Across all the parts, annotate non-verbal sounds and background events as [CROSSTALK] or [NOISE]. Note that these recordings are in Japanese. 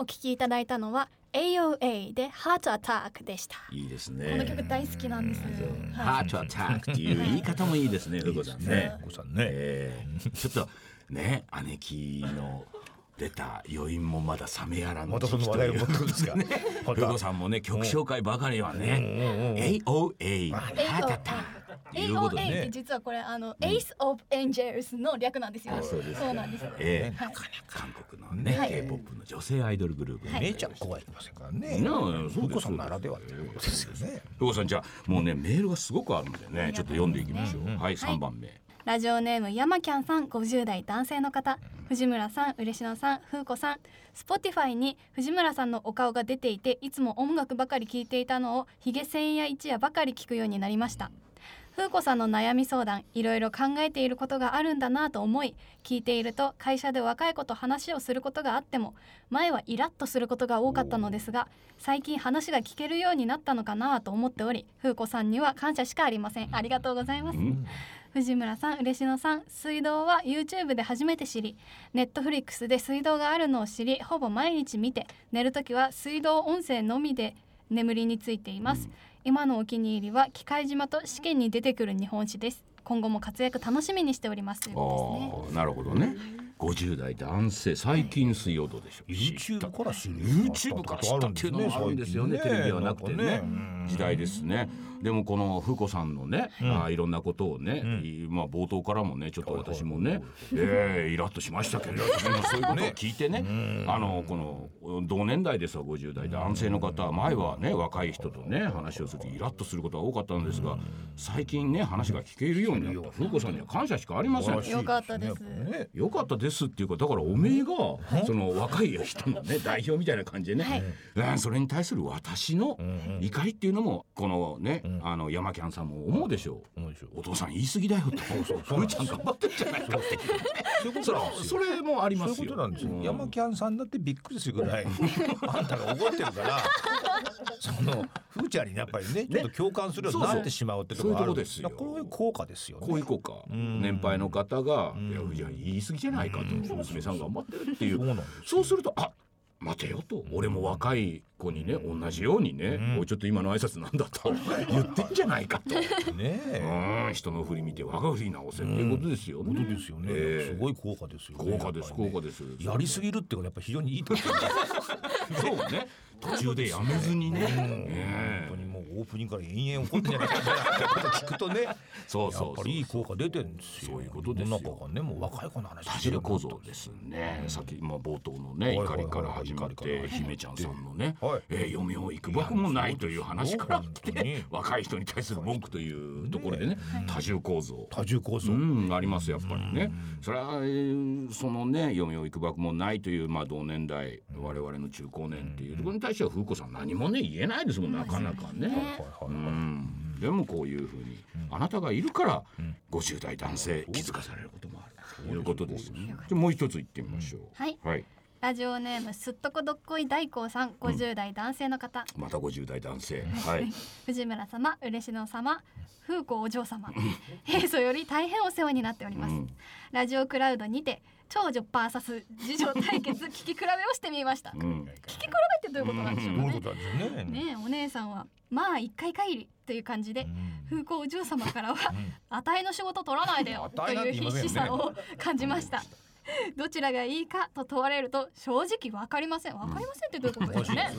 お聞きいただいたのは AOA で Heart Attack でした。いいですね。この曲大好きなんですよ。ハートアタックっていう言い方もいいですね、ふうこさんね。お子さんね。えーちょっとね、姉貴の出た余韻もまだ冷めやらぬまたその話題を持ってくるんですか？ふうこさんもね、曲紹介ばかりはね、AOA ハートアタックっていうことで AOA ってね。実はこれあの Ace of Angels の略なんですよ。あそうですそうなんですえーはい。韓国のね、はい。K-POP の女性アイドルグループね。姉ちゃん子はいませんからね。ねそうでさんならではということですよね。ふさんじゃあもうねメールがすごくあるんでね、ちょっと読んでいきましょう。はい、三番目。ラジオネーム山キャンさん50代男性の方。藤村さん嬉野さん風子さん。Spotify に藤村さんのお顔が出ていていつも音楽ばかり聴いていたのをヒゲ千夜一夜ばかり聞くようになりました風子さんの悩み相談いろいろ考えていることがあるんだなと思い聞いていると会社で若い子と話をすることがあっても前はイラッとすることが多かったのですが最近話が聞けるようになったのかなと思っており風子さんには感謝しかありません。ありがとうございます、藤村さん嬉野さん水道は YouTube で初めて知り Netflix で水道があるのを知りほぼ毎日見て寝るときは水道音声のみで眠りについています、今のお気に入りは機械島と試験に出てくる日本史です今後も活躍楽しみにしておりますということですね、なるほどね。50代男性最近水曜どうでしょう？YouTube から知る。YouTube から知ったっていうのもあるんですよね。テレビではなくてね。時代ですね。でもこの風子さんのね、あーいろんなことをね、いまあ冒頭からもねちょっと私もね、えーイラッとしましたけれども [LAUGHS] そういうことを聞いてね、あのこの同年代ですわ50代男性の方は。前はね若い人とね話をするとイラッとすることが多かったんですが、最近ね話が聞けるようになった。風子さんには感謝しかありません。よかったです。ねよかったですっていうかだからおめえが、その若い人のね代表みたいな感じでね、それに対する私の怒りっていうのもこのね、あの山キャンさんも思うでしょう、お父さん言い過ぎだよと。ふーちゃん頑張ってんじゃないかって。それもありますよ。山キャンさんだってびっくりするぐらい [LAUGHS] あんたが怒ってるから、そのふーちゃんにやっぱりねちょっと共感するようになってしまうってところがあるんですよ。そうそうこういう効果ですよね。こういう子か、年配の方が「いやいや言い過ぎじゃないか」と娘さん頑張ってるっていうそうなんですよそうするとあ待てよと俺も若い子にね同じようにね、おいちょっと今の挨拶なんだと [LAUGHS] 言ってんじゃないかと。ねえ。うん人の振り見て我が振り直せっていうことですよね。ことですよね。ええすごい効果ですよね。効果です効果です。やりすぎるっていうのはやっぱ非常にいいと思います。[LAUGHS] そうね途中でやめずにね。本ね当にもうオープニングから延々怒ってんじゃないかみたいなこと聞くとね、[LAUGHS] そうそうやっぱりいい効果出てるんですよ。そういうことですよ。中がねもう若い子の話多してる重構造ですね。さっきまあ冒頭のね怒りから始まって姫ちゃんさんのねはい、えー嫁を行くばくもないという話から来て若い人に対する文句というところでね多重構造。多重構造。うん、ありますやっぱりね。それは、えーそのね嫁を行くばくもないというまあ同年代我々の中高年っていうところに対しては風子さん何もね言えないですもん。なかなかね。はいはいうん。でもこういうふうにあなたがいるから50代男性気づかされることもある。ということですね。じゃあもう一つ言ってみましょう。はい。はい。ラジオネームすっとこどっこい大光さん50代男性の方、また50代男性。はい。[LAUGHS] 藤村様嬉野様風子お嬢様。[LAUGHS] 平素より大変お世話になっております、うん。ラジオクラウドにて長女 VS 次女対決聞き比べをしてみました、聞うん。き比べってどういうことなんでしょうかねどういうことなんですよね。ねえお姉さんはまあ一回限りという感じで、風子お嬢様からは「あたいの仕事取らないでよ」という必死さを感じました。どちらがいいかと問われると正直わかりません。わかりませんってどういうことですかね。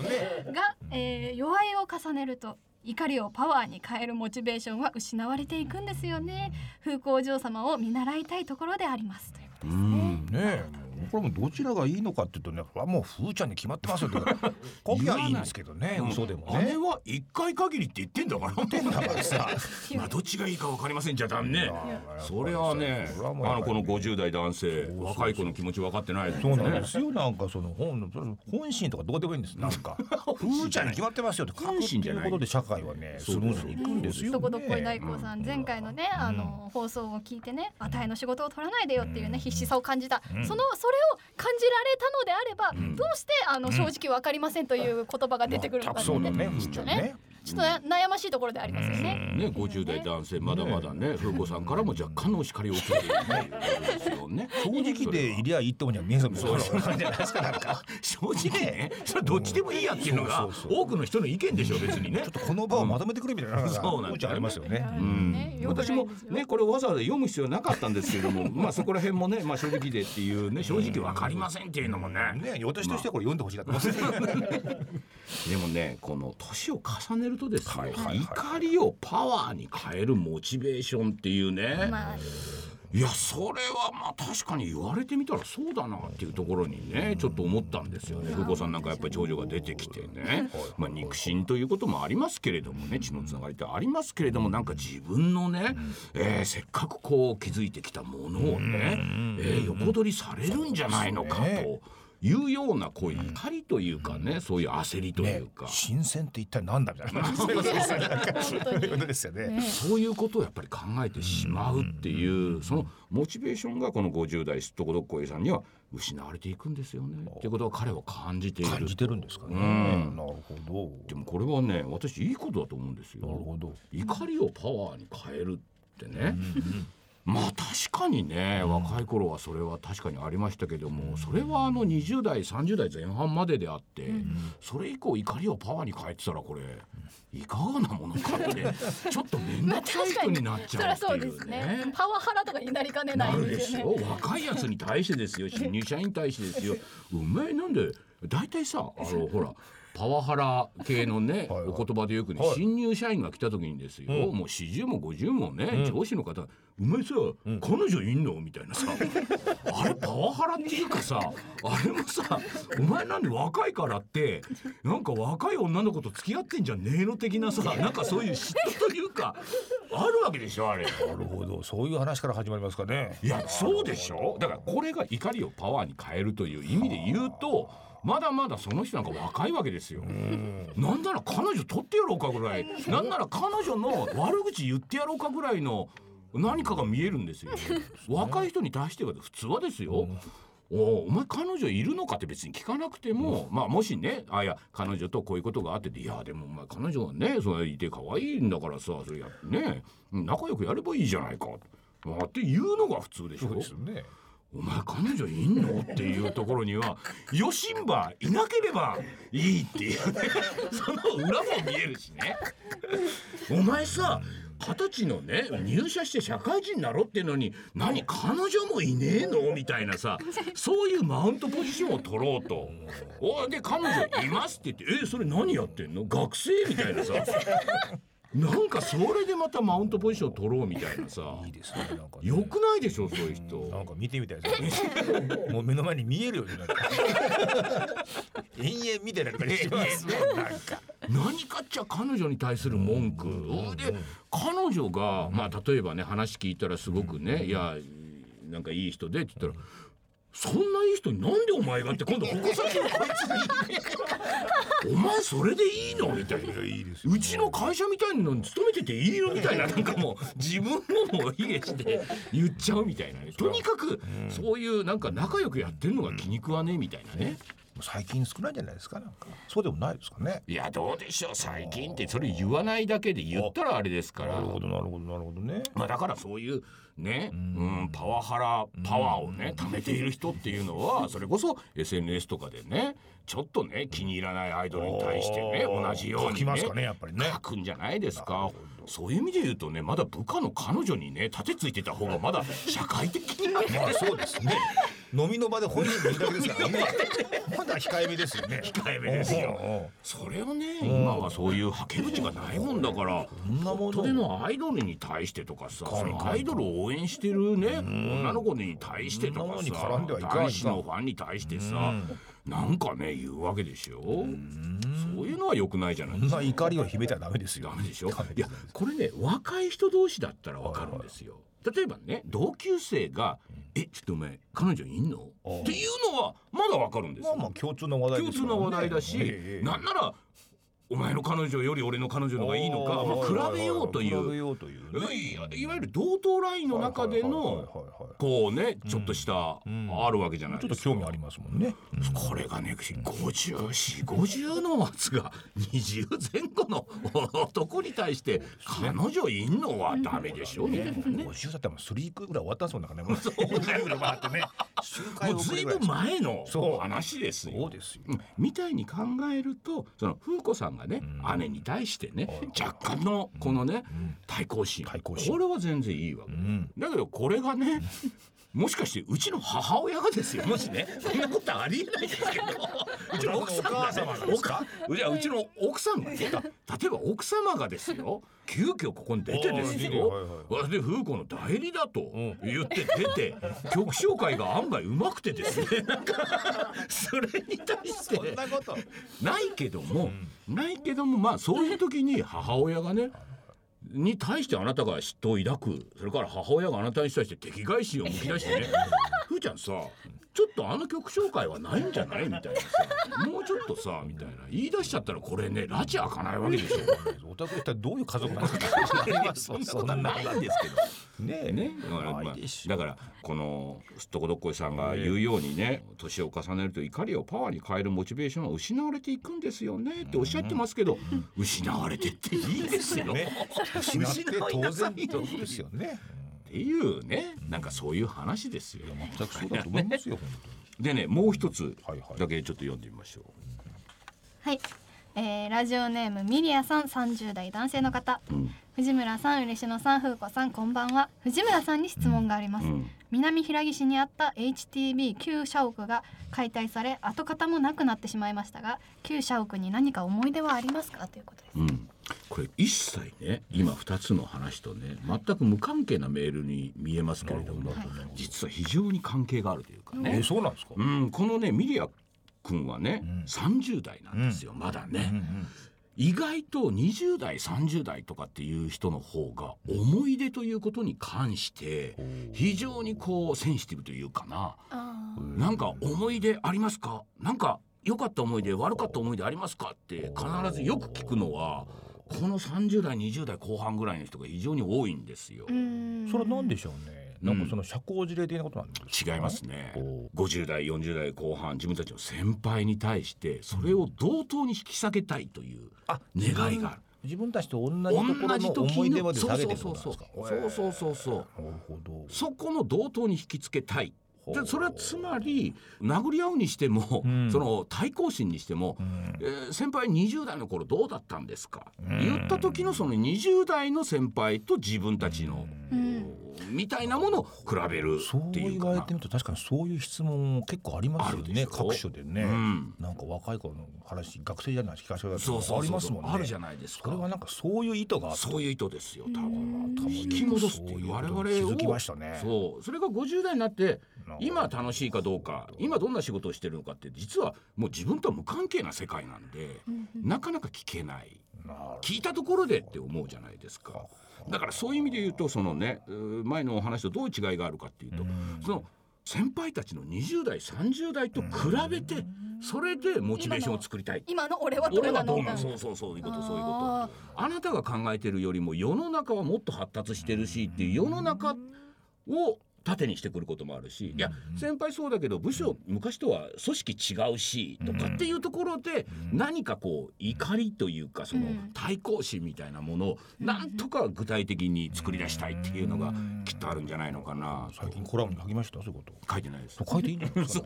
が、えー弱いを重ねると怒りをパワーに変えるモチベーションは失われていくんですよね。風光お嬢様を見習いたいところであります。ということですねねえこれもどちらがいいのかっていうとねこれはもうふーちゃんに決まってますよって。[LAUGHS] こきはいいんですけどね嘘でもね。姉は一回限りって言ってんだから。だからさまあどっちがいいかわかりませんじゃダメね。それはね、あのこの50代男性若い子の気持ち分かってないですそうなんねで。すよ。なんかその本の本心とかどうでもいいんです。なんか。[LAUGHS] ふーちゃんに決まってますよって書くっていうことで社会はねスムーズにいくんですよ。どこどこい大ね光さん前回のねあの放送を聞いてね「あたいの仕事を取らないでよ」っていうね必死さを感じた。そのそれを感じられたのであれば、どうしてあの正直わかりませんという言葉が出てくるのかね,、ね。きっとね。ちょっと悩ましいところでありますよね。ね、50代男性まだまだね、風子さんからも若干のお叱りを受けているですよね。[LAUGHS] 正直でいりゃいいともには見えそうそうそうじゃないですかなんか。正直ね、それどっちでもいいやっていうのが多くの人の意見でしょ別にね。ちょっとこの場をまとめてくれみたいなそうなんありますよね。うん。私もねこれわざわざ読む必要なかったんですけれども、[LAUGHS] まあそこら辺もね、まあ正直でっていうね正直わかりませんっていうのもね。ね、私としてはこれ読んでほしいなと思って。[LAUGHS] でもねこの年を重ねるとですね、怒りをパワーに変えるモチベーションっていうね、まあ、いやそれはまあ確かに言われてみたらそうだなっていうところにねちょっと思ったんですよね。風子さんなんかやっぱり長女が出てきてね、まあ、肉親ということもありますけれどもね血のつながりってありますけれどもなんか自分のね、えー、せっかくこう築いてきたものをね、えー、横取りされるんじゃないのかと。いうようなこう怒りというかね、うん、そういう焦りというか、ね、新鮮って一体なんだみたいな [LAUGHS] そういうことですよね。そういうことをやっぱり考えてしまうっていう、うそのモチベーションがこの50代すっとこどっこいさんには失われていくんですよね。っていうことは彼は感じている。感じてるんですかね。うん、なるほど。でもこれはね私いいことだと思うんですよ。なるほど。怒りをパワーに変えるってね。うんまあ確かにね、若い頃はそれは確かにありましたけども、それはあの20代30代前半までであって、それ以降怒りをパワーに変えてたらこれいかがなものかって [LAUGHS] ちょっと面倒くさい人になっちゃうっていうね。パワハラとかになりかねないんですよね。若いやつに対してですよ新入社員に対してですよ。[LAUGHS] お前なんで大体さあのほらパワハラ系のねお言葉でよくね、新入社員が来た時にですよ、もう40も50もね、上司の方「お前さ、彼女いんの?」みたいなさ [LAUGHS] あれパワハラっていうかさあれもさ「お前なんで若いからってなんか若い女の子と付き合ってんじゃねえの?」的なさなんかそういう嫉妬というかあるわけでしょあれ。なるほどそういう話から始まりますかね。いやそうでしょだからこれが怒りをパワーに変えるという意味で言うと。まだまだその人なんか若いわけですよ。なんなら彼女取ってやろうかぐらいなんなら彼女の悪口言ってやろうかぐらいの何かが見えるんですよ。若い人に対しては普通はですよ。おお前彼女いるのかって別に聞かなくても、うん、まあもしねあいや彼女とこういうことがあってていやでもお前彼女はねそれいて可愛いんだからさそれやね仲良くやればいいじゃないかっていうのが普通でしょ。そうですねお前彼女いんの？っていうところにはよしんばいなければいいっていうね。[LAUGHS] その裏も見えるしね。お前さ二十歳のね入社して社会人になろうっていうのに何彼女もいねえの？みたいなさそういうマウントポジションを取ろうと。おで彼女いますって言って「えそれ何やってんの？学生?」みたいなさなんかそれでまたマウントポジション取ろうみたいなさ。いいですねなんか、ね、よくないでしょそういう人。なんか見てみたいですね。[LAUGHS] もう目の前に見えるようになって。[LAUGHS] 延々見てられたりします。ねなんか。何かっちゃ彼女に対する文句。で彼女がまあ例えばね話聞いたらすごくねいやなんかいい人でって言ったらそんないい人になんでお前がって今度矛先をこいつにお前それでいいの？みたいな。うちの会社みたいなのに勤めてていいのみたいな。なんかもう自分ももう卑下して。言っちゃうみたいなねとにかくそういうなんか仲良くやってるのが気に食わねえみたいなね。最近少ないんじゃないですか？なんか。そうでもないですかね。いやどうでしょう最近って。それ言わないだけで言ったらあれですから。なるほどなるほどなるほどね。まあだからそういうね、うん、パワハラパワーをね貯めている人っていうのはそれこそ SNS とかでねちょっとね気に入らないアイドルに対してね同じようにね書くんじゃないですか。そういう意味で言うとねまだ部下の彼女にね立てついてた方がまだ社会的にまあそうですね飲みの場で本人がいるだけですからね。[LAUGHS] まだ控えめですよね。控えめですよ。それをね今はそういうはけ口がないもんだからネットでの。アイドルに対してとかさアイドルを応援してるね女の子に対してとかさ大使のファンに対してさなんかね言うわけでしょそういうのは良くないじゃないですか。怒りを秘めたらダメですよ。ダメでしょ？いやこれね若い人同士だったらわかるんですよ。例えばね同級生が「えちょっとお前彼女いんの?」っていうのはまだわかるんですよ、まあ、まあ共通の話題、ね、共通の話題だし、なんならお前の彼女より俺の彼女の方がいいのか、まあ、比べようというねいわゆる同等ラインの中でのこうねちょっとしたあるわけじゃないちょっと興味ありますもんね。これがね504050の松が [LAUGHS] 20前後の男に対して彼女いんのはダメでしょみたいなね。[LAUGHS] 50だったらもうスリークぐらい終わったそうだからね。もうそうぐる回ってね。[LAUGHS] もうずいぶん前の話ですよ。そうですよ。うんみたいに考えるとその風子さんがね、姉に対してね若干のこのね、対抗心。これは全然いいわけ、ん。だけどこれがねもしかしてうちの母親がですよ。もしね。そんなことありえないですけど。[LAUGHS] うちの奥さんが、ね、おかおじゃあうちの奥さんがね例えば奥様がですよ。急遽ここに出てですよ。はいはいで風子の代理だと言って出て曲紹介が案外うまくてですね。[LAUGHS] なんかそれに対して。そんなこと。ないけども、ないけどもまあそういう時に母親がねに対してあなたが嫉妬を抱く。それから母親があなたに対して敵外心をむき出してね。ふーちゃんさちょっとあの曲紹介はないんじゃないみたいな。さもうちょっとさみたいな。言い出しちゃったらこれね拉致開かないわけでしょ。お宅一体ど。ういう家族なんですか。そんなないんですけど。ね。えね、だからまあだからこのすっとこど。っこいさんが言うようにね。年を重ね。ると怒りをパワーに変えるモチベーションは失われていくんですよね。っておっしゃってますけど、失われてっていいですよ。失って当然ですよね。っていうねなんかそういう話ですよ。全くそうだと思いますよ。本でねもう一つだけちょっと読んでみましょう。はい、えーラジオネームミリアさん30代男性の方。うん。藤村さん嬉野さん風子さんこんばんは。藤村さんに質問があります、うん。南平岸にあった HTB 旧社屋が解体され跡形もなくなってしまいましたが旧社屋に何か思い出はありますか？ということです、うん、これ一切ね今2つの話とね全く無関係なメールに見えますけれども実は非常に関係があるというか当。ね。え、そうなんですか？うん、このねミリア君はね、30代なんですよまだね、意外と20代30代とかっていう人の方が思い出ということに関して非常にこうセンシティブというかな。あなんか思い出ありますか？なんか良かった思い出悪かった思い出ありますか？って必ずよく聞くのはこの30代20代後半ぐらいの人が非常に多いんですよそれは何でしょうね。なんかその社交辞令的なことなんですか。違いますねお50代40代後半自分たちの先輩に対してそれを同等に引き下げたいというあ願いがある。自分たちと同じところの思い出まで下げてるんですか。そうそうそうそうそうなるほど。そこの同等に引きつけたいでそれはつまり殴り合うにしても、ん。その対抗心にしても、ん。えー先輩20代の頃どうだったんですか、言った時のその20代の先輩と自分たちの、みたいなものを比べるそうっていうかな。言われてみると確かにそういう質問結構ありますよね各所でね、うん。なんか若い頃の話学生じゃない聞かせてくださいそうそうそうありますもんね。あるじゃないですか。それはなんかそういう意図があってそういう意図ですよ多分。多分引き戻すっていう我々を気づきましたね。そう。それが50代になって今楽しいかどうか今どんな仕事をしてるのかって実はもう自分とは無関係な世界なんでなかなか聞けない聞いたところでって思うじゃないですか。だからそういう意味で言うとそのね前のお話とどういう違いがあるかっていうとその先輩たちの20代30代と比べてそれでモチベーションを作りたい。今の俺はど俺うなのか。はどうなんそうそうそういうことそういうこと。ああなたが考えてるよりも世の中はもっと発達してるしっていう世の中を盾にしてくることもあるしいや先輩そうだけど部署昔とは組織違うしとかっていうところで何かこう怒りというかそのうん。対抗心みたいなものをなんとか具体的に作り出したいっていうのがきっとあるんじゃないのかな最近コラムに書きました？そういうこと。書いてないです。書いていいんじゃないですか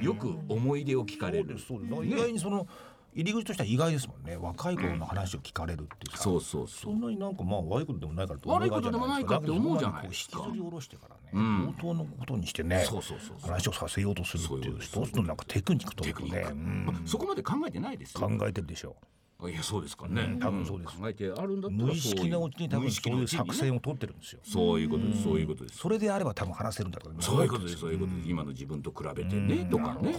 よく思い出を聞かれそうるですそうです、意外にその入り口としては意外ですもんね。若い頃の話を聞かれるっていうさ、そうそうそそんなになんかまあ悪いことでもないからと悪いことでもないかって思うじゃないですか。引きずり下ろしてからね、うん。冒頭のことにしてねそうそうそうそう。話をさせようとするっていう一つのなんかテクニックというかね。うん。そこまで考えてないですよ。考えてるでしょいやそうですかね、うん多分そうです。考えてあるんだ無意識のうちに多分そういう作戦を取ってるんですよ。そういうことですそういうことです。それであれば多分話せるんだと思そういうことですそういうことです。今の自分と比べてねとかね。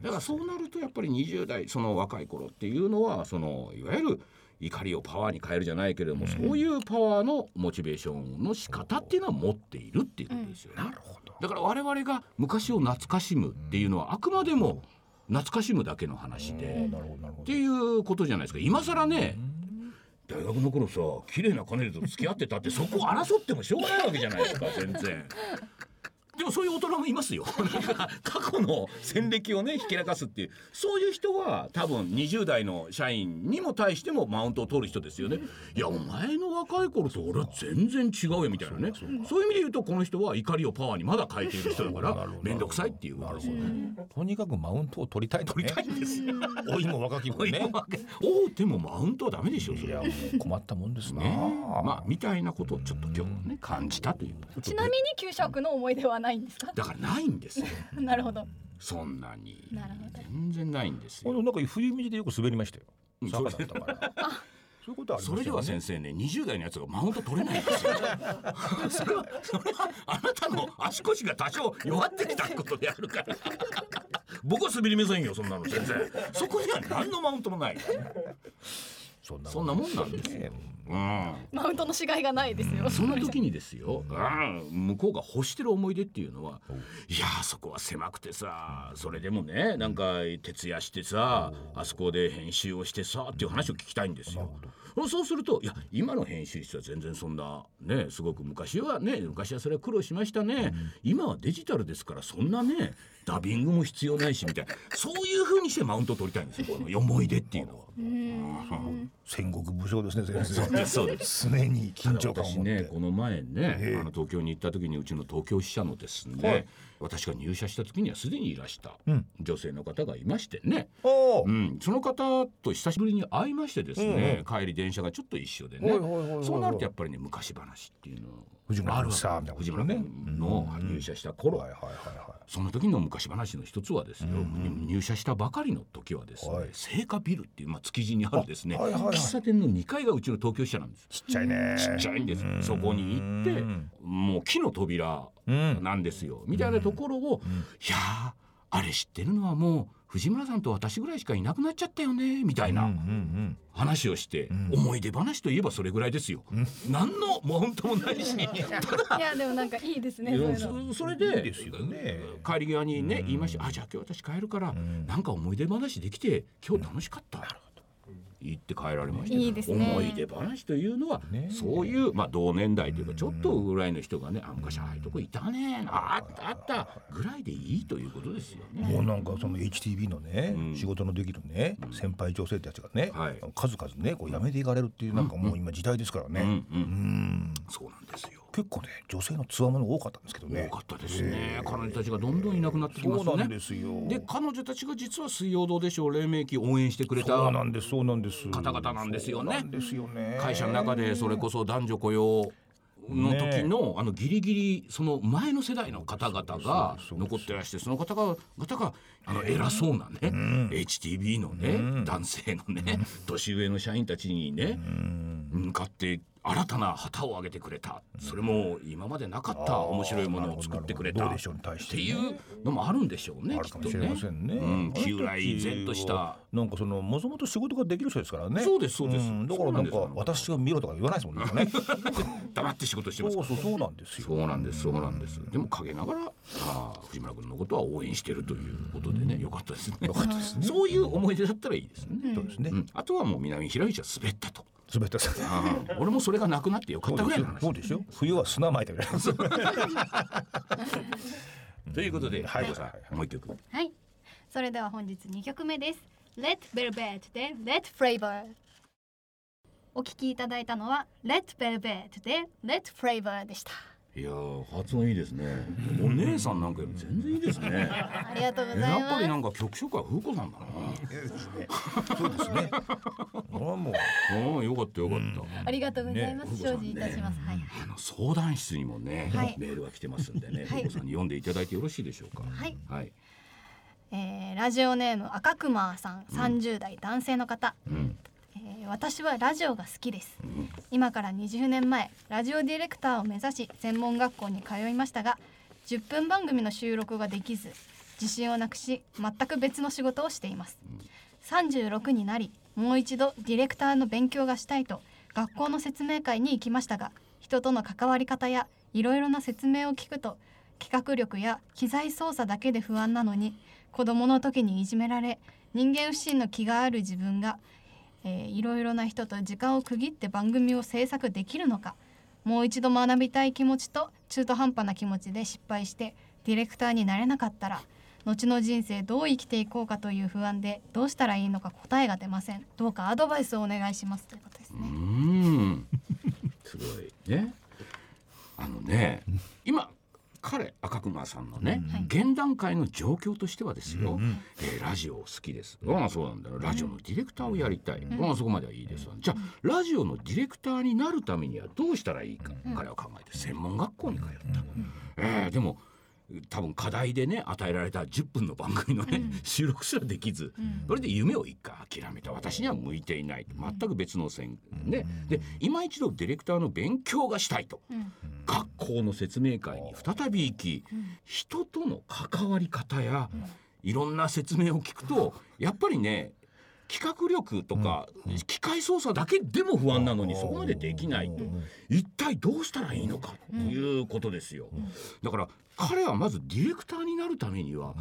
だからそうなるとやっぱり20代その若い頃っていうのはそのいわゆる怒りをパワーに変えるじゃないけれども、そういうパワーのモチベーションの仕方っていうのは持っているっていうことですよね。なるほど。だから我々が昔を懐かしむっていうのはあくまでも懐かしむだけの話でっていうことじゃないですか。今更ね大学の頃さ綺麗な彼女と付き合ってたってそこを争ってもしょうがないわけじゃないですか全然。でもそういう大人もいますよ。[LAUGHS] なんか過去の戦歴をねひけらかすっていう。そういう人は多分20代の社員にも対してもマウントを取る人ですよね。いやお前の若い頃と俺は全然違うよみたいなね。そういう意味で言うとこの人は怒りをパワーにまだ変えている人だから [LAUGHS] 面倒くさいっていうことですよねどとにかくマウントを取りたいとね。取りたいんですよ老いも若きもね。大手もマウントはダメでしょそれ困ったもんですな、ね。まあみたいなことをちょっと今日はね感じたという。ちなみに給食の思い出はないんですか？だからないんですよ。[LAUGHS] なるほど。そんなに。なるほど。全然ないんですよ。なんか冬道でよく滑りましたよ。うん坂だったから。そういうことありますよね。それでは先生ね20代のやつがマウント取れないんですよ。[LAUGHS] それはそれはあなたの足腰が多少弱ってきたことであるから。僕は滑りませんよそんなの全然。そこには何のマウントもないそんなそんなもんなんですよ、うん。マウントのしがいがないですよ。そんな時にですよ、うん、向こうが欲してる思い出っていうのはいやーそこは狭くてさそれでもねなんか徹夜してさあそこで編集をしてさっていう話を聞きたいんですよ。そうするといや今の編集室は全然そんなねすごく昔はね昔はそれは苦労しましたね、今はデジタルですからそんなねダビングも必要ないしみたいな。そういう風にしてマウントを取りたいんですよこの思い出っていうのは。戦国武将ですね先生。そうですそうです。常に緊張感を私持って、ねこの前ね、ええ。あの東京に行った時にうちの東京支社のですね、はい。私が入社した時にはすでにいらしたうん。女性の方がいましてね、おー。うん、その方と久しぶりに会いましてですね、帰り電車がちょっと一緒でね、はいはいはいはいはい。そうなるとやっぱりね昔話っていうの藤村あるさんみたいな藤村ね君の入社した頃、はいはいはいはその時の昔話の一つはですよ、入社したばかりの時はですね、はい。青果ビルっていう、まあ、築地にあるですね、あはいはいはい。喫茶店の2階がうちの東京支社なんです。いちっちゃいね。ちっちゃいんですそこに行ってうん。もう木の扉うん。なんですよ。みたいなところをいやーあれ知ってるのはもう藤村さんと私ぐらいしかいなくなっちゃったよねみたいなん話をして思い出話といえばそれぐらいですよ。何のマウントもないし。[LAUGHS] いやでもなんかいいですねそれでですよね。帰り際にね言いました「あじゃあ今日私帰るからなんか思い出話できて今日楽しかった」言って帰られましたいいね。思い出話というのはねそういうまあ同年代というかちょっとぐらいの人がね「あ昔ああいうとこいたねああったあった」ぐらいでいいということですよね。もうなんかその HTB のね、うん。仕事のできるね、先輩女性たちがね、はい。数々ねこう辞めていかれるっていうなんかもう今時代ですからね、うんうん。うん。そうなんですよ。結構ね女性のつわもの多かったんですけどね。多かったですね。彼女たちがどんどんいなくなってきますよね。そうなんで。すよ。で彼女たちが実は水曜どうでしょう黎明期応援してくれたそうなんですそうなんです。方々なんですよね。会社の中でそれこそ男女雇用の時の、あのギリギリその前の世代の方々が残ってらしてその方が方があの偉そうなね、HTB のね、男性のね、年上の社員たちにね、向かって新たな旗を上げてくれた。それも今までなかった面白いものを作ってくれた。っどうでしょうに対していうのもあるんでしょうねあるかもしれませんね。うん、気来然とした。なんかそのもともと仕事ができる人ですからね。そうですそうです。んだからなんか私が見ろとか言わないですもんね。ね [LAUGHS] 黙って仕事してますそうそうそうなんですよ。そうなんですそうなんです。でも陰ながらああ藤村君のことは応援してるということでねよかったですね。よかったですね。そういう思い出だったらいいですね、そうですね。う。ん、あとはもう南平口は滑ったと滑ったさ。俺もそれがなくなってよかったぐらいの話。そうですよ。冬は砂撒いてる。[LAUGHS] ということではい。はい。もう一曲。はい。それでは本日2曲目です。Let Velvet で Let Flavor お聞きいただいたのは Let Velvet で Let Flavor でしたいやー発音いいですね。お姉さんなんかより全然いいですね。ありがとうございやっますぱりなんか曲紹介は風子さんだな。そうですね。これはもう。うんよかったよかった、ありがとうございます、ね精進いたします、はいあの相談室にもね、はい。メールが来てますんでね、はい。風子さんに読んでいただいてよろしいでしょうか。はい、はい。えーラジオネーム赤熊さん30代男性の方、うん。えー私はラジオが好きです。今から20年前ラジオディレクターを目指し専門学校に通いましたが10分番組の収録ができず自信をなくし全く別の仕事をしています。36になりもう一度ディレクターの勉強がしたいと学校の説明会に行きましたが人との関わり方やいろいろな説明を聞くと企画力や機材操作だけで不安なのに子供の時にいじめられ人間不信の気がある自分が、えー、いろいろな人と時間を区切って番組を制作できるのか。もう一度学びたい気持ちと中途半端な気持ちで失敗してディレクターになれなかったら後の人生どう生きていこうかという不安でどうしたらいいのか答えが出ません。どうかアドバイスをお願いしますということですね。うん。すごい。ね。あのね今彼赤熊さんのね、うん、現段階の状況としてはですよ、うん、えー、ラジオ好きです、うん、あそうなんだラジオのディレクターをやりたい、うん、あそこまではいいです、じゃあラジオのディレクターになるためにはどうしたらいいか、彼は考えて専門学校に通った、えー、でも多分課題でね与えられた10分の番組のね、うん、収録すらできず、うん、それで夢を一回諦めた私には向いていない。全く別の線ね、で今一度ディレクターの勉強がしたいと、学校の説明会に再び行き、人との関わり方や、いろんな説明を聞くとやっぱりね企画力とか、機械操作だけでも不安なのにそこまでできない。と、一体どうしたらいいのかということですよ。だから彼はまずディレクターになるためには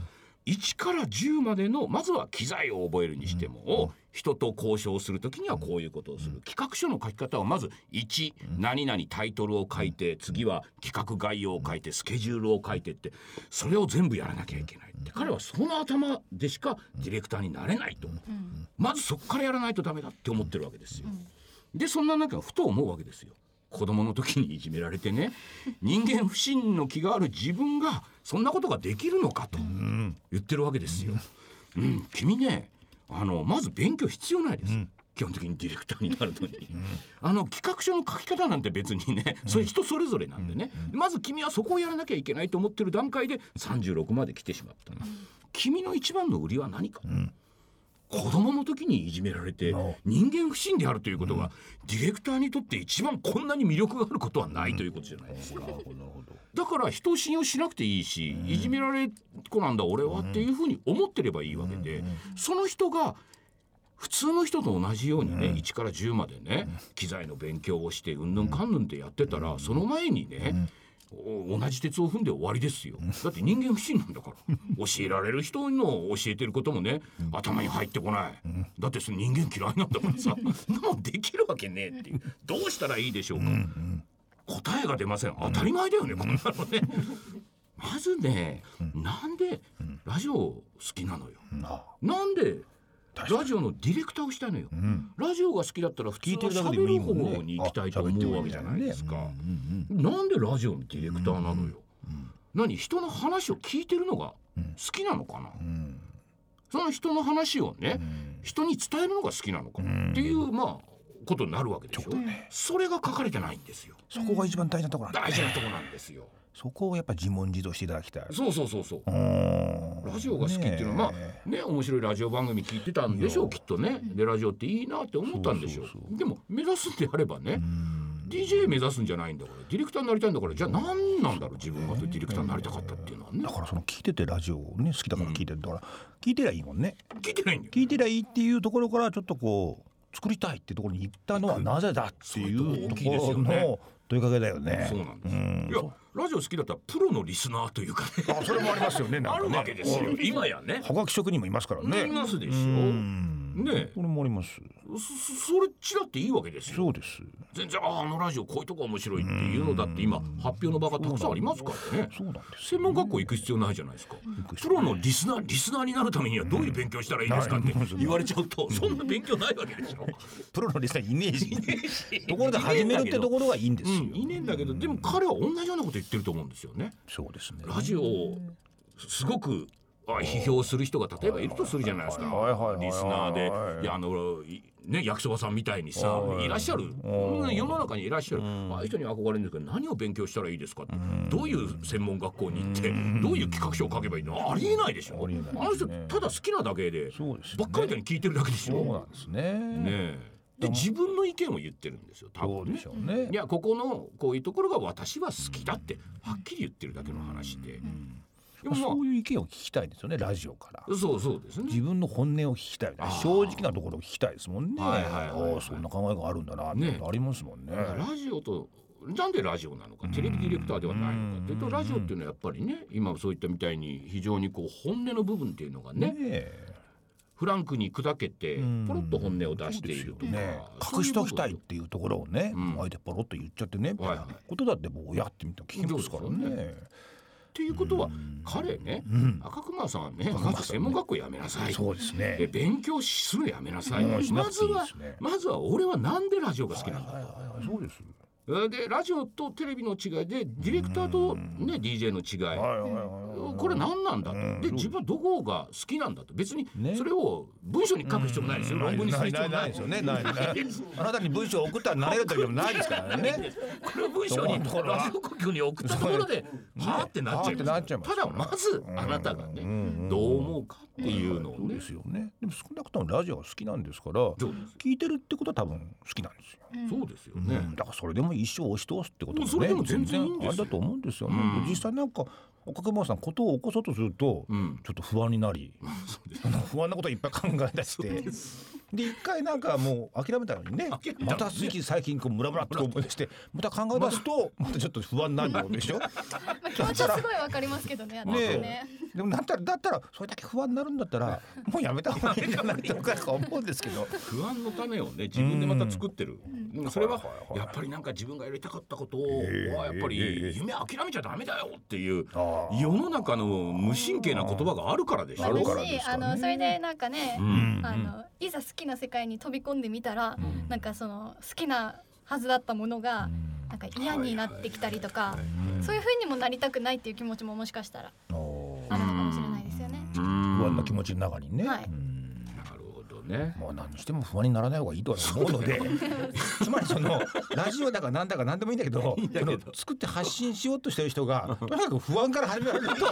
1から10までのまずは機材を覚えるにしても、人と交渉する時にはこういうことをする、企画書の書き方はまず1何々タイトルを書いて次は企画概要を書いてスケジュールを書いてってそれを全部やらなきゃいけないって。彼はその頭でしかディレクターになれないと、まずそこからやらないとダメだって思ってるわけですよ。でそんな中ふと思うわけですよ。子供の時にいじめられてね [LAUGHS] 人間不信の気がある自分がそんなことができるのかと言ってるわけですよ。うん、君ねあのまず勉強必要ないです。うん。基本的にディレクターになるのに、うん、あの企画書の書き方なんて別にね、うん、それ人それぞれなんでね、うん、まず君はそこをやらなきゃいけないと思ってる段階で36まで来てしまった、君の一番の売りは何か、子供の時にいじめられて人間不信であるということが、ディレクターにとって一番こんなに魅力があることはないということじゃないですか。だから人を信用しなくていいし、いじめられっ子なんだ俺はっていうふうに思ってればいいわけで、その人が普通の人と同じようにね、1から10までね、機材の勉強をしてうんぬんかんぬんってやってたら、その前にね、同じ鉄を踏んで終わりですよ。だって人間不信なんだから。[LAUGHS] 教えられる人の教えてることもね頭に入ってこない。だってその人間嫌いなんだからさ。もうできるわけねえっていう。どうしたらいいでしょうか。答えが出ません。当たり前だよねこんなのね。まずねなんでラジオ好きなのよ。なんでラジオのディレクターをしたいのよ、うん、ラジオが好きだったら普通は喋る方に行きたいと思うわけじゃないですか、なんでラジオのディレクターなのよ、何人の話を聞いてるのが好きなのかな、その人の話をね、人に伝えるのが好きなのかっていう、まあことになるわけでしょ、ね、それが書かれてないんですよ。そこが一番大事なところ、ね、大事なところなんですよそこをやっぱ自問自答していただきたい。そうそうそうそう。ラジオが好きっていうのは、まあね面白いラジオ番組聞いてたんでしょうきっとねでラジオっていいなって思ったんでしょう。でも目指すんであればね DJ 目指すんじゃないんだからディレクターになりたいんだからじゃあ何なんだろう自分がディレクターになりたかったっていうのはね。だからその聞いててラジオをね好きだから聞いてるだから聞いてりゃいいもんね。聞いてないんだよ聞いてりゃいいっていうところからちょっとこう作りたいってところに行ったのはなぜだっていうところの問いかけだよね。そうなんです。いやラジオ好きだったらプロのリスナーというかね。あそれもありますよね。あるわけですよ。今やね。はがき職人もいますからね。いますでしょ。ね。これもあります。それちらっていいわけですよ。そうです。全然ああのラジオこういうとこ面白いっていうのだって今発表の場がたくさんありますからね。そうなんです。専門学校行く必要ないじゃないですか。プロのリスナーリスナーになるためにはどういう勉強したらいいですかって言われちゃうとそんな勉強ないわけでしょ。[LAUGHS] プロのリスナーイメージ。[LAUGHS] ところで始めるってところがいいんですよ。いいねんだけどでも彼は同じようなこと言ってると思うんですよね。そうですね。ラジオすごく批評する人が例えばいるとするじゃないですか。リスナーで。いやあのね焼きそばさんみたいにさい。らっしゃる。世の中にいらっしゃる。ああいう人に憧れるんですけど何を勉強したらいいですかどういう専門学校に行ってどういう企画書を書けばいいの？ありえないでしょ。あの人ただ好きなだけでばっかりに聞いてるだけでしょ。そうなんですね。ねで自分の意見を言ってるんですよ多分ね。ね。いやここのこういうところが私は好きだってはっきり言ってるだけの話で。でもそういう意見を聞きたいですよねラジオから。そうそうですね。自分の本音を聞きたい。正直なところを聞きたいですもんね。はいはいはい、そんな考えがあるんだなってありますもんね、ラジオとなんでラジオなのかテレビディレクターではないのかっていうとラジオっていうのはやっぱりね今そういったみたいに非常にこう本音の部分っていうのがねフランクに砕けてポロッと本音を出しているとか、ね、隠しときたいっていうところをね、うん、あえてポロッと言っちゃってね、はい、ことだってもうやってみた聞きますからね。っていうことは彼ね、赤熊さんはね専門学校やめなさい。そうですね。勉強するやめなさい、まずはまずは俺はなんでラジオが好きなんだと、そうですでラジオとテレビの違いでディレクターと、ね、DJ の違い、これ何なんだと。で自分はどこが好きなんだと。別にそれを文章に書く必要もないですよ、論文にする必要もない。ですよね。あなたに文章を送ったらなれるというもないですからね。これを文章にラジオ局に送ったところではあってなっちゃうただまずあなたがねどう思うかっていうのをね。ですよね。でも少なくともラジオは好きなんですから聞いてるってことは多分好きなんですよそうですよね。だからそれでも一生押し通すってこともね全然あれだと思うんですよね、うん、実際なんか岡熊さんことを起こそうとすると、うん、ちょっと不安になり、[LAUGHS] 不安なこといっぱい考え出してで一回なんかもう諦めたのにね [LAUGHS] また最近こうムラムラって思い出してまた考え出すとまた。ちょっと不安になるでしょ、[LAUGHS] まあ、気持ちはすごいわかりますけどねねでもだったらだったらそれだけ不安になるんだったらもうやめた方がいいんじゃないとか思うんですけど。[LAUGHS] 不安の種をね自分でまた作ってる、うん、それはやっぱりなんか自分がやりたかったことを、やっぱり夢諦めちゃダメだよっていう世の中の無神経な言葉があるからでしょ。あるからあのそれでなんかね、あのいざ好きな世界に飛び込んでみたら、なんかその好きなはずだったものが、なんか嫌になってきたりとか、そういうふうにもなりたくないっていう気持ちももしかしたらあるのかもしれないですよね。不安な気持ちの中にね。はいね、もう何しても不安にならない方がいいと思うのでつまりそのラジオだかなんだか何でもいいんだけど作って発信しようとしてる人がとにかく不安から始められると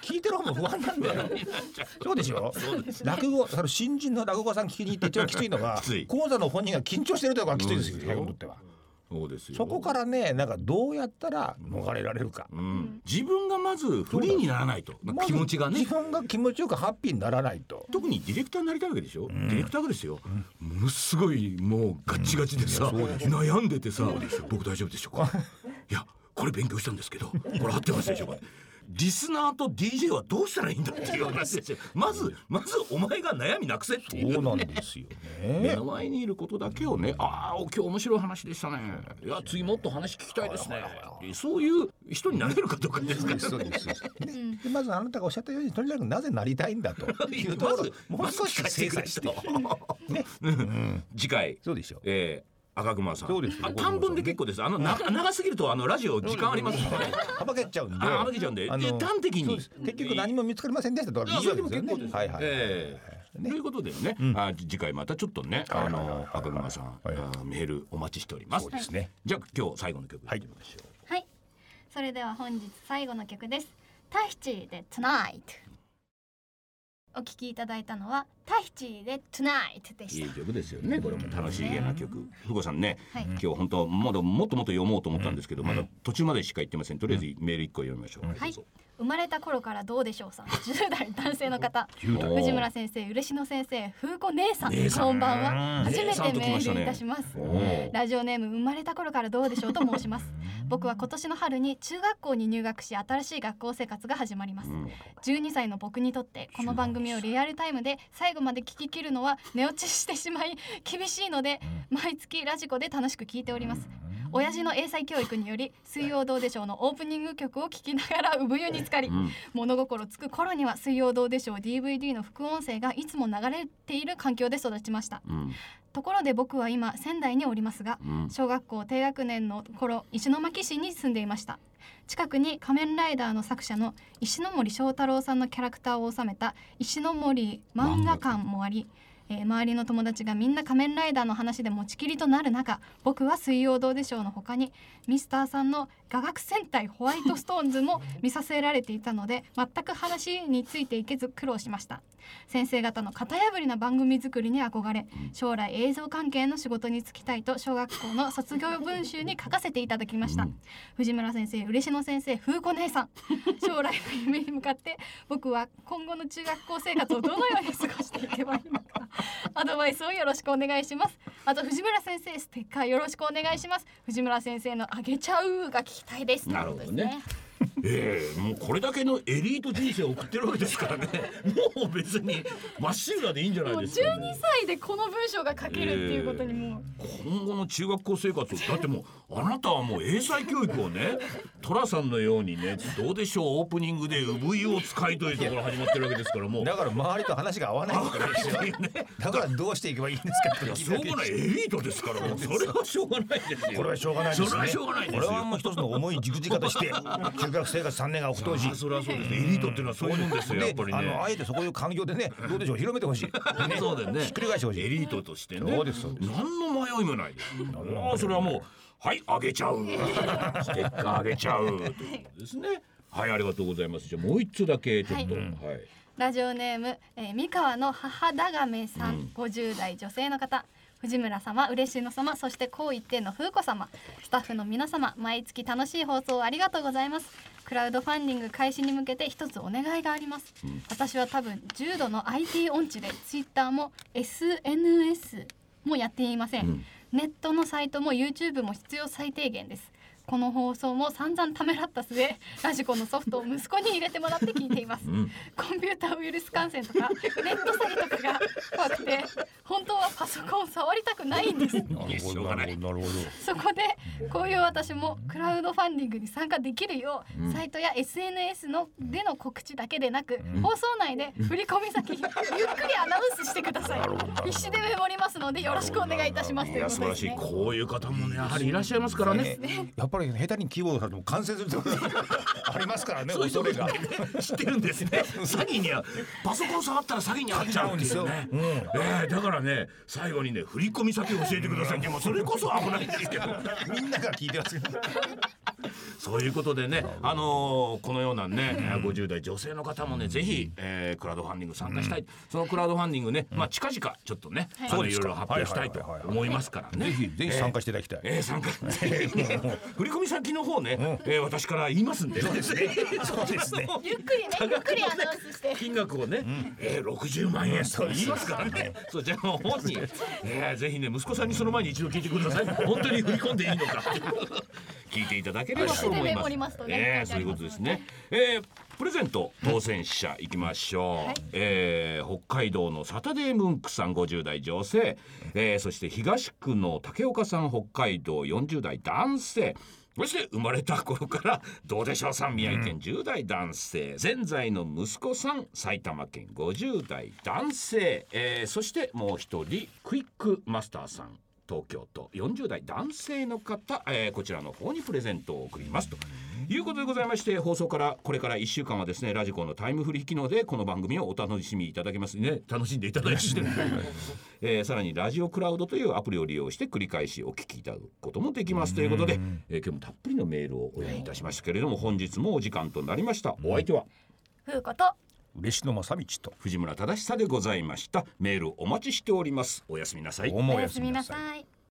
聞いてる方も不安なんだよ。そうでしょ？落語新人の落語家さん聞きに行って一番きついのが講座の本人が緊張してるとこがきついですよ、うん、とっては。そうですよ。そこからねなんかどうやったら逃れられるか、うん、自分がまずフリーにならないと、まあ、気持ちがね。自分が気持ちよくハッピーにならないと。特にディレクターになりたいわけでしょ、うん、ディレクターがですよ、うん、ものすごいもうガチガチでさ、悩んでてさ僕大丈夫でしょうか？[LAUGHS] いやこれ勉強したんですけどこれ合ってますでしょうか？リスナーと DJ はどうしたらいいんだっていう話ですよ。[LAUGHS] まずまずお前が悩みなくせって。いうそうなんですよね。目の前にいることだけをねああ今日面白い話でしたね。いや次もっと話聞きたいですね。そういう人になれるかどうかですか。そうですで [LAUGHS] まずあなたがおっしゃったようにとにかくなぜなりたいんだと。[LAUGHS] いうところもう少し精査して。ね、うん、次回。そうでしょう、えー赤熊さん。そうです短文で結構です。あの長 [LAUGHS] 長すぎるとあのラジオ時間ありますので、はばけちゃうんで。はばけちゃうんで。で端的に結局何も見つかりませんでしたとかいいわけです。はいはい。えー、ということでね、あ次回またちょっとねあの赤熊さんメールお待ちしております。そうですね。じゃあ今日最後の曲いってみましょう。はい。それでは本日最後の曲です。タヒチで Tonight。お聴きいただいたのはタヒチで Tonight でした。いい曲ですよね。これも楽しいげな曲。ふこさんね、はい、今日本当まだもっともっと読もうと思ったんですけど、まだ途中までしか言ってません。とりあえずメール一個読みましょう、はい。生まれた頃からどうでしょうさん。[LAUGHS] 10代男性の方。藤村先生嬉野先生風子姉さん。こんばんは。初めてメールいたします、ね、ラジオネーム生まれた頃からどうでしょうと申します僕は今年の春に中学校に入学し新しい学校生活が始まります。12歳の僕にとってこの番組をリアルタイムで最後まで聞き切るのは [LAUGHS] 寝落ちしてしまい厳しいので毎月ラジコで楽しく聞いております。親父の英才教育により「水曜どうでしょう」のオープニング曲を聴きながら産湯に浸かり、うん、物心つく頃には「水曜どうでしょう」DVD の副音声がいつも流れている環境で育ちました、うん、ところで僕は今仙台におりますが、うん、小学校低学年の頃石巻市に住んでいました。近くに仮面ライダーの作者の石森章太郎さんのキャラクターを収めた石森漫画館もありえー、周りの友達がみんな仮面ライダーの話で持ちきりとなる中僕は「水曜どうでしょう」の他にミスターさんの「雅楽戦隊ホワイトストーンズ」も見させられていたので全く話についていけず苦労しました。先生方の型破りな番組作りに憧れ将来映像関係の仕事に就きたいと小学校の卒業文集に書かせていただきました、うん、藤村先生嬉野先生風子姉さん将来の夢に向かって僕は今後の中学校生活をどのように過ごしていけばいいのかアドバイスをよろしくお願いします。あと藤村先生ステッカーよろしくお願いします。藤村先生のあげちゃうが聞きたいです。なるほどねええー、もうこれだけのエリート人生を送ってるわけですからね。もう別にまっしぐらでいいんじゃないですか、ね、もう12歳でこの文章が書けるっていうことにも、えー、今後の中学校生活だってもうあなたはもう英才教育をね寅さんのようにねどうでしょうオープニングで産湯を使いというところ始まってるわけですからもう。だから周りと話が合わないからですよ、ね、だからどうしていけばいいんですかしょうがないエリートですからもうそれはしょうがないですよ。これはしょうがないですね。それはしょうがないですよ。これはもう一つの重い軸軸として中学生活3年が置く当時それはそうですエリートっていうのはそういうもんですよやっぱりね。あのあえてそういう環境でね [LAUGHS] どうでしょう広めてほしい、ね、そうだよね。ひっくり返してほしい。エリートとしてね。そうです何の迷いもないああそれはもうはいあげちゃう。[LAUGHS] ステッカーあげちゃうということですね。はい。ありがとうございます。じゃあもう一つだけちょっと、はい、はい。ラジオネーム、えー、三河の母だがめさん、五、う、十、ん、代女性の方藤村様嬉野様そしてこう一点の風子様スタッフの皆様毎月楽しい放送ありがとうございます。クラウドファンディング開始に向けて一つお願いがあります、うん、私は多分重度の IT 音痴でツイッターも SNS もやっていません、うん、ネットのサイトも YouTube も必要最低限ですこの放送も散々ためらった末ラジコのソフトを息子に入れてもらって聞いています、うん、コンピューターウイルス感染とかネット詐欺とかが怖くて本当はパソコンを触りたくないんです。そこでこういう私もクラウドファンディングに参加できるよう、うん、サイトや SNS のでの告知だけでなく、うん、放送内で振込先ゆっくりアナウンスしてください。必死でメモりますのでよろしくお願いいたしますいや素晴らしい。こういう方もねやはりいらっしゃいますからね。やっぱり下手にキーボードされても感染するありますからね恐れが。知ってるんですね。[LAUGHS] 詐欺には。パソコン触ったら詐欺に遭っちゃうんですよね、う。ん、えー、だからね最後にね振込先教えてください。ってもうそれこそ危ないんですけど。みんなが聞いてますけど。そういうことでね、あのー、このようなね、うん、50代女性の方もね、ぜひ、えー、クラウドファンディング参加したい、うん、そのクラウドファンディングね、まあ近々ちょっとね、はい、ろいろ発表したいと思いますからね。ぜひぜひ参加していただきたい。えー、参加。[LAUGHS] 振込先の方ね、うん、えー、私から言いますんで、そうですね。[LAUGHS] そうですね。[LAUGHS] ゆっくりね、ゆっくりアナウンスして。金額をね、うん、えー、60万円と言いますからね。そうじゃあ本人、[LAUGHS] えー、ぜひね息子さんにその前に一度聞いてください。本当に振り込んでいいのか。聞いていただければと思います。えー、そういうことですね。えー、プレゼント当選者いきましょう、はい、えー、北海道のサタデームンクさん50代女性、えー、そして東区の竹岡さん北海道40代男性。そして生まれた頃からどうでしょうさん宮城県10代男性、うん、現在の息子さん埼玉県50代男性、えー、そしてもう一人クイックマスターさん東京都40代男性の方、えー、こちらの方にプレゼントを送りますと。いうことでございまして放送からこれから1週間はですねラジコのタイムフリー機能でこの番組をお楽しみいただけます。ね楽しんでいただいて、えー、さらにラジオクラウドというアプリを利用して繰り返しお聞きいただくこともできます。ということで、えー、今日もたっぷりのメールをお読みいたしましたけれども本日もお時間となりました。お相手は？ふうこと嬉野正道と。藤村忠久でございました。メールお待ちしております。おやすみなさい。おやすみなさい